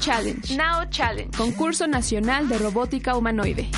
Challenge. Now Challenge. Concurso Nacional de Robótica Humanoide.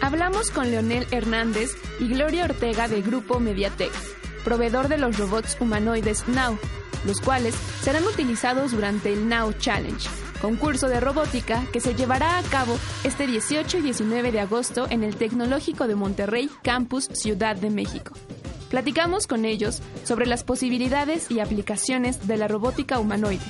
Hablamos con Leonel Hernández y Gloria Ortega del grupo Mediatek, proveedor de los robots humanoides Now, los cuales serán utilizados durante el Now Challenge, concurso de robótica que se llevará a cabo este 18 y 19 de agosto en el Tecnológico de Monterrey, Campus Ciudad de México. Platicamos con ellos sobre las posibilidades y aplicaciones de la robótica humanoide.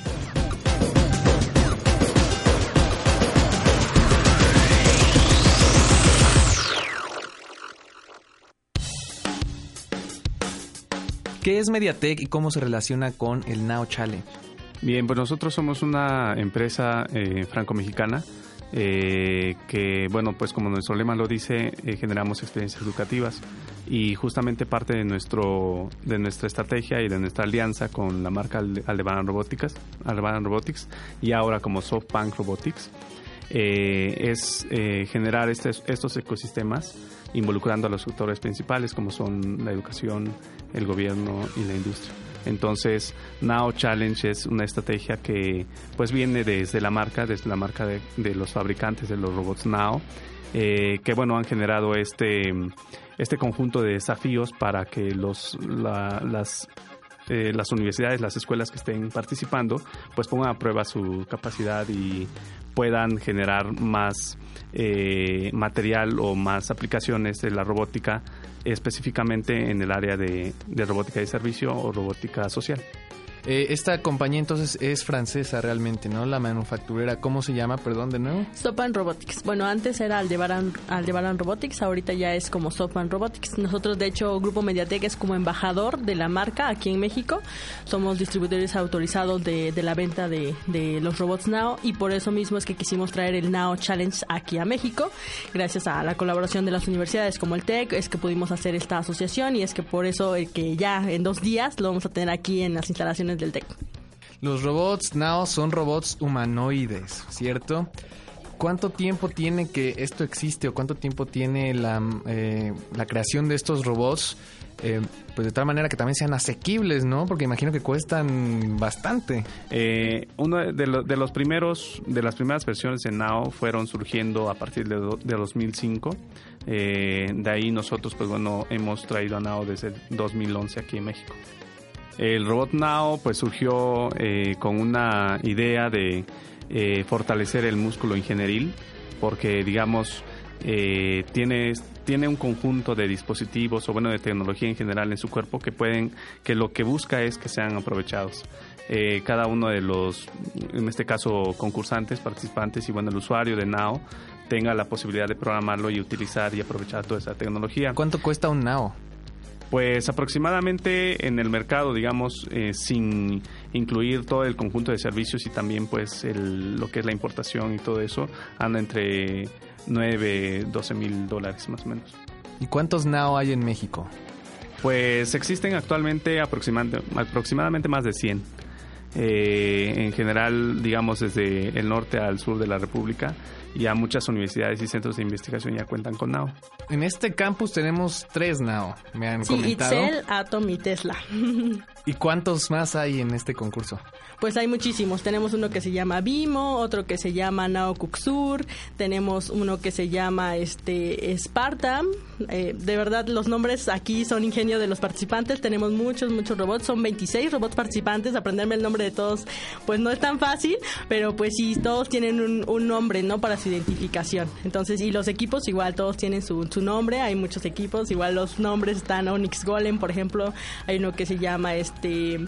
¿Qué es Mediatek y cómo se relaciona con el Now Challenge? Bien, pues nosotros somos una empresa eh, franco-mexicana eh, que, bueno, pues como nuestro lema lo dice, eh, generamos experiencias educativas y justamente parte de nuestro de nuestra estrategia y de nuestra alianza con la marca Aldebaran Robotics, Aldebaran Robotics y ahora como SoftBank Robotics eh, es generar estos, estos ecosistemas involucrando a los sectores principales como son la educación, el gobierno y la industria. Entonces, Now Challenge es una estrategia que pues viene desde la marca, desde la marca de, los fabricantes de los robots Now, eh, que bueno, han generado este, este conjunto de desafíos para que los, las eh, las universidades, las escuelas que estén participando, pues pongan a prueba su capacidad y puedan generar más eh, material o más aplicaciones de la robótica específicamente en el área de, de robótica de servicio o robótica social. Eh, esta compañía entonces es francesa realmente, ¿no? La manufacturera, ¿cómo se llama? Perdón, de nuevo. Sopan Robotics. Bueno, antes era Aldebaran, Aldebaran Robotics, ahorita ya es como Sopan Robotics. Nosotros, de hecho, Grupo Mediatek es como embajador de la marca aquí en México. Somos distribuidores autorizados de, la venta de, los robots Now y por eso mismo es que quisimos traer el Now Challenge aquí a México. Gracias a la colaboración de las universidades como el TEC es que pudimos hacer esta asociación y es que por eso el que ya en dos días lo vamos a tener aquí en las instalaciones del TEC. Los robots Now son robots humanoides, ¿cierto? ¿Cuánto tiempo tiene que esto existe o cuánto tiempo tiene la, eh, la creación de estos robots? Eh, pues de tal manera que también sean asequibles, ¿no? Porque imagino que cuestan bastante. Eh, uno de, de, los primeros, de las primeras versiones de Now fueron surgiendo a partir de, de 2005. de ahí nosotros, pues bueno, hemos traído a Now desde 2011 aquí en México. El Robot Now pues surgió eh, con una idea de eh, fortalecer el músculo ingenieril porque digamos eh, tiene, tiene un conjunto de dispositivos o bueno de tecnología en general en su cuerpo que pueden que lo que busca es que sean aprovechados cada uno de los en este caso concursantes participantes y bueno el usuario de Now tenga la posibilidad de programarlo y utilizar y aprovechar toda esa tecnología ¿cuánto cuesta un Now? Pues aproximadamente en el mercado, digamos, eh, sin incluir todo el conjunto de servicios y también pues el, lo que es la importación y todo eso, anda entre 9, 12 mil dólares más o menos. ¿Y cuántos NAO hay en México? Pues existen actualmente aproximadamente, aproximadamente más de 100. Eh, en general, digamos, desde el norte al sur de la República ya muchas universidades y centros de investigación ya cuentan con NAO. En este campus tenemos tres NAO, me han sí, comentado. Itzel, Atom y Tesla. ¿Y cuántos más hay en este concurso? Pues hay muchísimos. Tenemos uno que se llama Bimo, otro que se llama Nao Kuxur, tenemos uno que se llama este Sparta. Eh, de verdad, los nombres aquí son ingenio de los participantes. Tenemos muchos, muchos robots. Son 26 robots participantes. Aprenderme el nombre de todos, pues no es tan fácil, pero pues sí, todos tienen un, un nombre, ¿no? Para su identificación. Entonces, y los equipos igual, todos tienen su, su nombre. Hay muchos equipos. Igual los nombres están Onyx Golem, por ejemplo. Hay uno que se llama este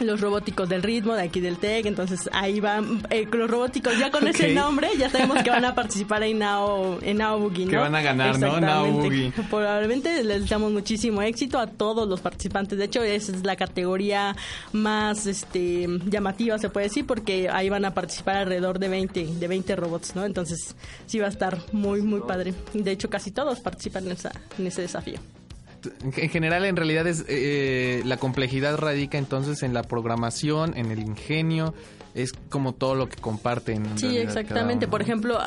los robóticos del ritmo de aquí del TEC, entonces ahí van eh, los robóticos ya con ese nombre, ya sabemos que van a participar en Nao, en Nao Boogie, ¿no? Que van a ganar, ¿no? Nao Boogie. Probablemente les damos muchísimo éxito a todos los participantes, de hecho esa es la categoría más este llamativa se puede decir porque ahí van a participar alrededor de 20 de 20 robots, ¿no? Entonces sí va a estar muy muy padre. De hecho casi todos participan en, esa, en ese desafío en general en realidad es eh, la complejidad radica entonces en la programación, en el ingenio, es como todo lo que comparten. Sí, exactamente. Por ejemplo,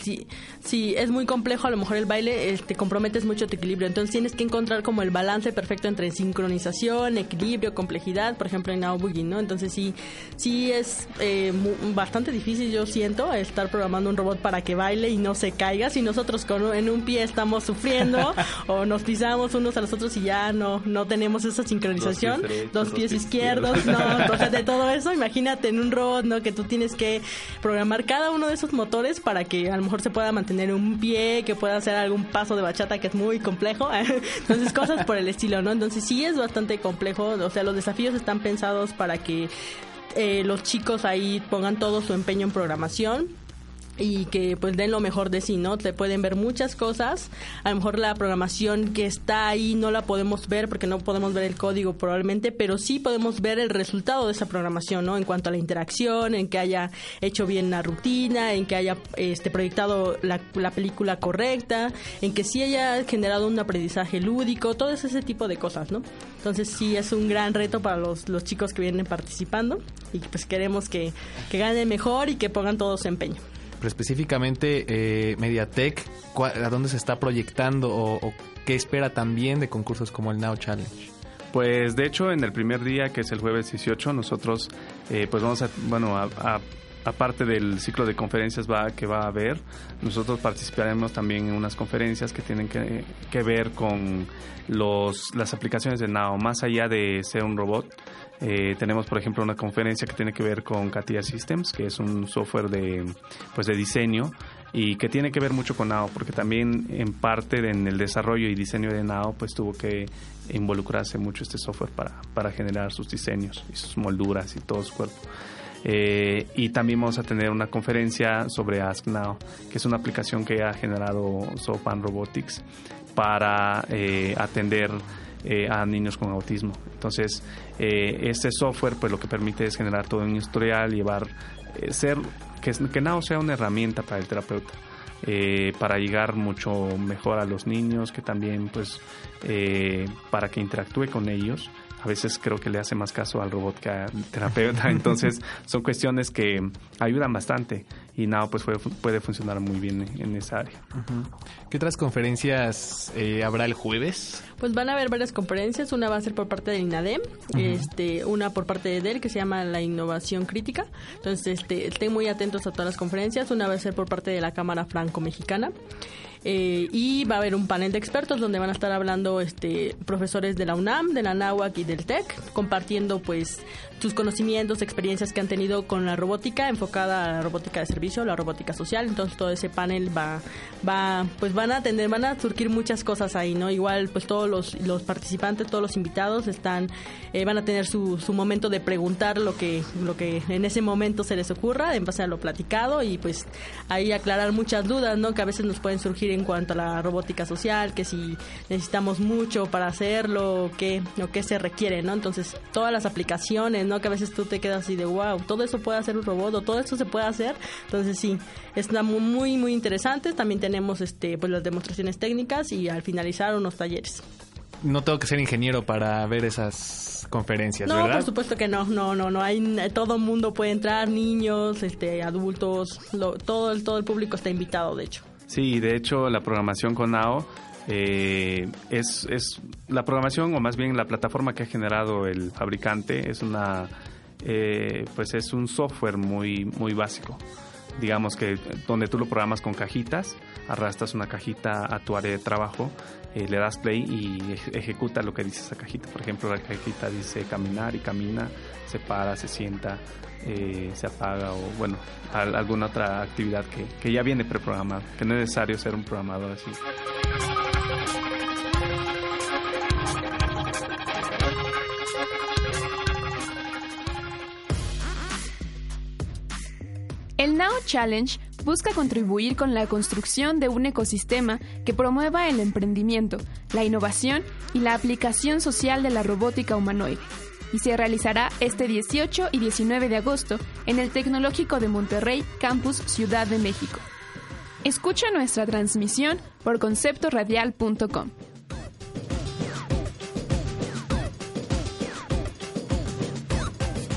si, si es muy complejo, a lo mejor el baile te este, comprometes mucho tu equilibrio. Entonces tienes que encontrar como el balance perfecto entre sincronización, equilibrio, complejidad, por ejemplo en Now Boogie, ¿no? Entonces sí, sí es eh, bastante difícil, yo siento, estar programando un robot para que baile y no se caiga. Si nosotros con, en un pie estamos sufriendo o nos pisamos unos a los otros y ya no, no tenemos esa sincronización, dos pies, izquierdos, no, o de todo eso, imagínate en un robot ¿no? Que tú tienes que programar cada uno de esos motores para que a lo mejor se pueda mantener un pie, que pueda hacer algún paso de bachata que es muy complejo. Entonces, cosas por el estilo, ¿no? Entonces, sí es bastante complejo. O sea, los desafíos están pensados para que eh, los chicos ahí pongan todo su empeño en programación y que pues den lo mejor de sí, ¿no? Te pueden ver muchas cosas, a lo mejor la programación que está ahí no la podemos ver porque no podemos ver el código probablemente, pero sí podemos ver el resultado de esa programación, ¿no? En cuanto a la interacción, en que haya hecho bien la rutina, en que haya este proyectado la, la película correcta, en que sí haya generado un aprendizaje lúdico, todo ese tipo de cosas, ¿no? Entonces sí es un gran reto para los, los chicos que vienen participando y pues queremos que, que ganen mejor y que pongan todo su empeño específicamente eh, Mediatek, ¿a dónde se está proyectando o, qué espera también de concursos como el Now Challenge? Pues de hecho en el primer día, que es el jueves 18, nosotros eh, pues vamos a, bueno, aparte del ciclo de conferencias que va a haber, nosotros participaremos también en unas conferencias que tienen que, ver con los, las aplicaciones de Now, más allá de ser un robot. Eh, tenemos, por ejemplo, una conferencia que tiene que ver con Katia Systems, que es un software de, pues, de diseño y que tiene que ver mucho con NAO, porque también en parte en el desarrollo y diseño de NAO, pues tuvo que involucrarse mucho este software para, para generar sus diseños y sus molduras y todo su cuerpo. Eh, y también vamos a tener una conferencia sobre Ask Now, que es una aplicación que ha generado Sopan Robotics para eh, atender eh, a niños con autismo. Entonces, este software pues lo que permite es generar todo un historial, llevar, ser, que, que NAO sea una herramienta para el terapeuta. para llegar mucho mejor a los niños, que también pues para que interactúe con ellos a veces creo que le hace más caso al robot que al terapeuta. Entonces son cuestiones que ayudan bastante y nada, pues puede, funcionar muy bien en, esa área. ¿Qué otras conferencias eh, habrá el jueves? Pues van a haber varias conferencias. Una va a ser por parte del INADEM, este, una por parte de DEL que se llama la innovación crítica. Entonces este, estén muy atentos a todas las conferencias. Una va a ser por parte de la Cámara Franco-Mexicana. Eh, y va a haber un panel de expertos donde van a estar hablando este, profesores de la UNAM, de la NAWAC y del TEC, compartiendo pues sus conocimientos, experiencias que han tenido con la robótica enfocada a la robótica de servicio, la robótica social. Entonces todo ese panel va, va, pues van a tener, van a surgir muchas cosas ahí, ¿no? Igual pues todos los, los participantes, todos los invitados están, eh, van a tener su, su momento de preguntar lo que, lo que en ese momento se les ocurra, en base a lo platicado y pues ahí aclarar muchas dudas, ¿no? Que a veces nos pueden surgir en cuanto a la robótica social, que si necesitamos mucho para hacerlo, o qué, o qué se requiere, ¿no? Entonces, todas las aplicaciones, ¿no? Que a veces tú te quedas así de, wow, todo eso puede hacer un robot, o todo eso se puede hacer. Entonces, sí, está muy, muy interesante. También tenemos, este, pues, las demostraciones técnicas y al finalizar unos talleres no tengo que ser ingeniero para ver esas conferencias, no, por supuesto que no, no, no, no hay todo el mundo puede entrar, niños, este, adultos, todo el todo el público está invitado, de hecho. Sí, de hecho la programación con AO eh, es, es la programación o más bien la plataforma que ha generado el fabricante es una eh, pues es un software muy muy básico digamos que donde tú lo programas con cajitas arrastras una cajita a tu área de trabajo eh, le das play y ejecuta lo que dice esa cajita por ejemplo la cajita dice caminar y camina se para se sienta eh, se apaga o bueno, alguna otra actividad que, que ya viene preprogramada, que no es necesario ser un programador así. El Now Challenge busca contribuir con la construcción de un ecosistema que promueva el emprendimiento, la innovación y la aplicación social de la robótica humanoide. Y se realizará este 18 y 19 de agosto en el Tecnológico de Monterrey, Campus Ciudad de México. Escucha nuestra transmisión por conceptoradial.com.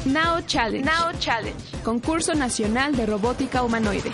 Now Challenge. Now Challenge. Concurso Nacional de Robótica Humanoide.